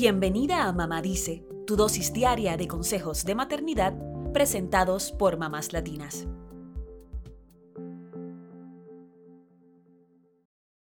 Bienvenida a Mamá Dice, tu dosis diaria de consejos de maternidad presentados por mamás latinas.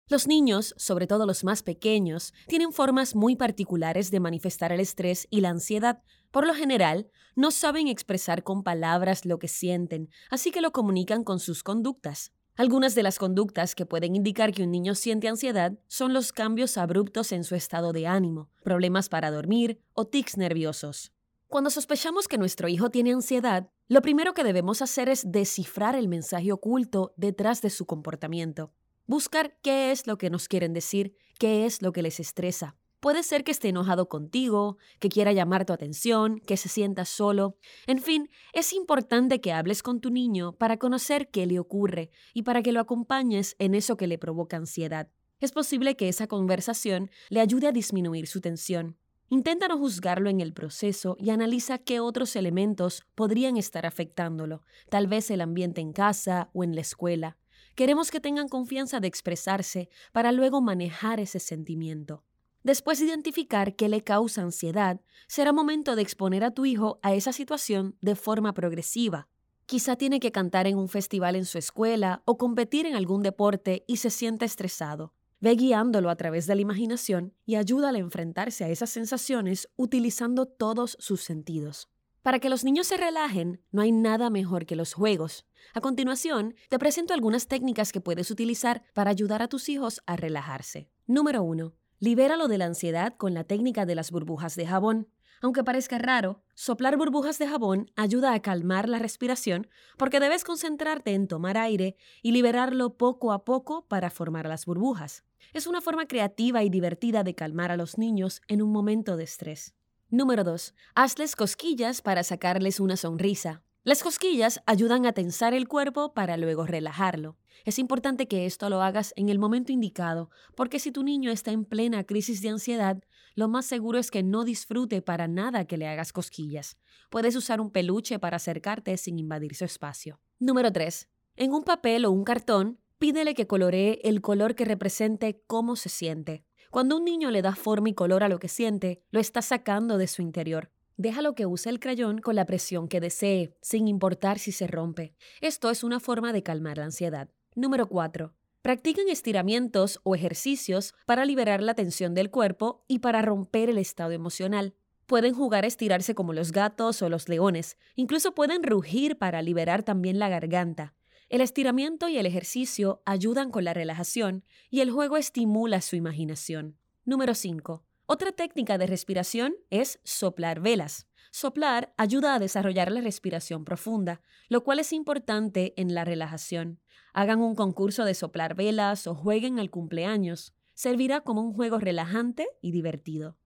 Los niños, sobre todo los más pequeños, tienen formas muy particulares de manifestar el estrés y la ansiedad. Por lo general, no saben expresar con palabras lo que sienten, así que lo comunican con sus conductas. Algunas de las conductas que pueden indicar que un niño siente ansiedad son los cambios abruptos en su estado de ánimo, problemas para dormir o tics nerviosos. Cuando sospechamos que nuestro hijo tiene ansiedad, lo primero que debemos hacer es descifrar el mensaje oculto detrás de su comportamiento. Buscar qué es lo que nos quieren decir, qué es lo que les estresa. Puede ser que esté enojado contigo, que quiera llamar tu atención, que se sienta solo. En fin, es importante que hables con tu niño para conocer qué le ocurre y para que lo acompañes en eso que le provoca ansiedad. Es posible que esa conversación le ayude a disminuir su tensión. Intenta no juzgarlo en el proceso y analiza qué otros elementos podrían estar afectándolo, tal vez el ambiente en casa o en la escuela. Queremos que tengan confianza de expresarse para luego manejar ese sentimiento. Después de identificar qué le causa ansiedad, será momento de exponer a tu hijo a esa situación de forma progresiva. Quizá tiene que cantar en un festival en su escuela o competir en algún deporte y se siente estresado. Ve guiándolo a través de la imaginación y ayúdale a enfrentarse a esas sensaciones utilizando todos sus sentidos. Para que los niños se relajen, no hay nada mejor que los juegos. A continuación, te presento algunas técnicas que puedes utilizar para ayudar a tus hijos a relajarse. Número 1. Libéralo de la ansiedad con la técnica de las burbujas de jabón. Aunque parezca raro, soplar burbujas de jabón ayuda a calmar la respiración porque debes concentrarte en tomar aire y liberarlo poco a poco para formar las burbujas. Es una forma creativa y divertida de calmar a los niños en un momento de estrés. Número 2. Hazles cosquillas para sacarles una sonrisa. Las cosquillas ayudan a tensar el cuerpo para luego relajarlo. Es importante que esto lo hagas en el momento indicado, porque si tu niño está en plena crisis de ansiedad, lo más seguro es que no disfrute para nada que le hagas cosquillas. Puedes usar un peluche para acercarte sin invadir su espacio. Número 3. En un papel o un cartón, pídele que coloree el color que represente cómo se siente. Cuando un niño le da forma y color a lo que siente, lo está sacando de su interior. Déjalo que use el crayón con la presión que desee, sin importar si se rompe. Esto es una forma de calmar la ansiedad. Número 4. Practiquen estiramientos o ejercicios para liberar la tensión del cuerpo y para romper el estado emocional. Pueden jugar a estirarse como los gatos o los leones, incluso pueden rugir para liberar también la garganta. El estiramiento y el ejercicio ayudan con la relajación y el juego estimula su imaginación. Número 5. Otra técnica de respiración es soplar velas. Soplar ayuda a desarrollar la respiración profunda, lo cual es importante en la relajación. Hagan un concurso de soplar velas o jueguen al cumpleaños. Servirá como un juego relajante y divertido.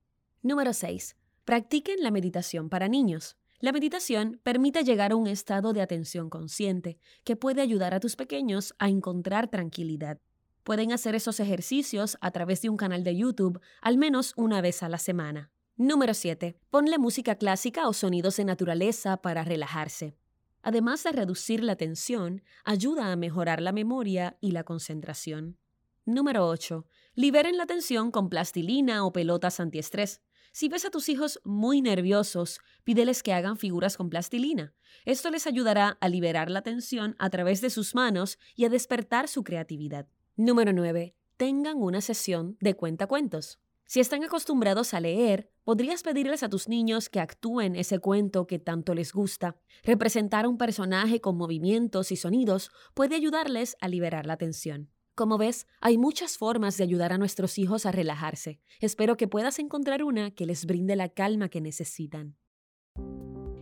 Número 6. Practiquen la meditación para niños. La meditación permite llegar a un estado de atención consciente que puede ayudar a tus pequeños a encontrar tranquilidad. Pueden hacer esos ejercicios a través de un canal de YouTube al menos una vez a la semana. Número 7. Ponle música clásica o sonidos de naturaleza para relajarse. Además de reducir la tensión, ayuda a mejorar la memoria y la concentración. Número 8. Liberen la tensión con plastilina o pelotas antiestrés. Si ves a tus hijos muy nerviosos, pídeles que hagan figuras con plastilina. Esto les ayudará a liberar la tensión a través de sus manos y a despertar su creatividad. Número 9. Tengan una sesión de cuentacuentos. Si están acostumbrados a leer, podrías pedirles a tus niños que actúen ese cuento que tanto les gusta. Representar a un personaje con movimientos y sonidos puede ayudarles a liberar la tensión. Como ves, hay muchas formas de ayudar a nuestros hijos a relajarse. Espero que puedas encontrar una que les brinde la calma que necesitan.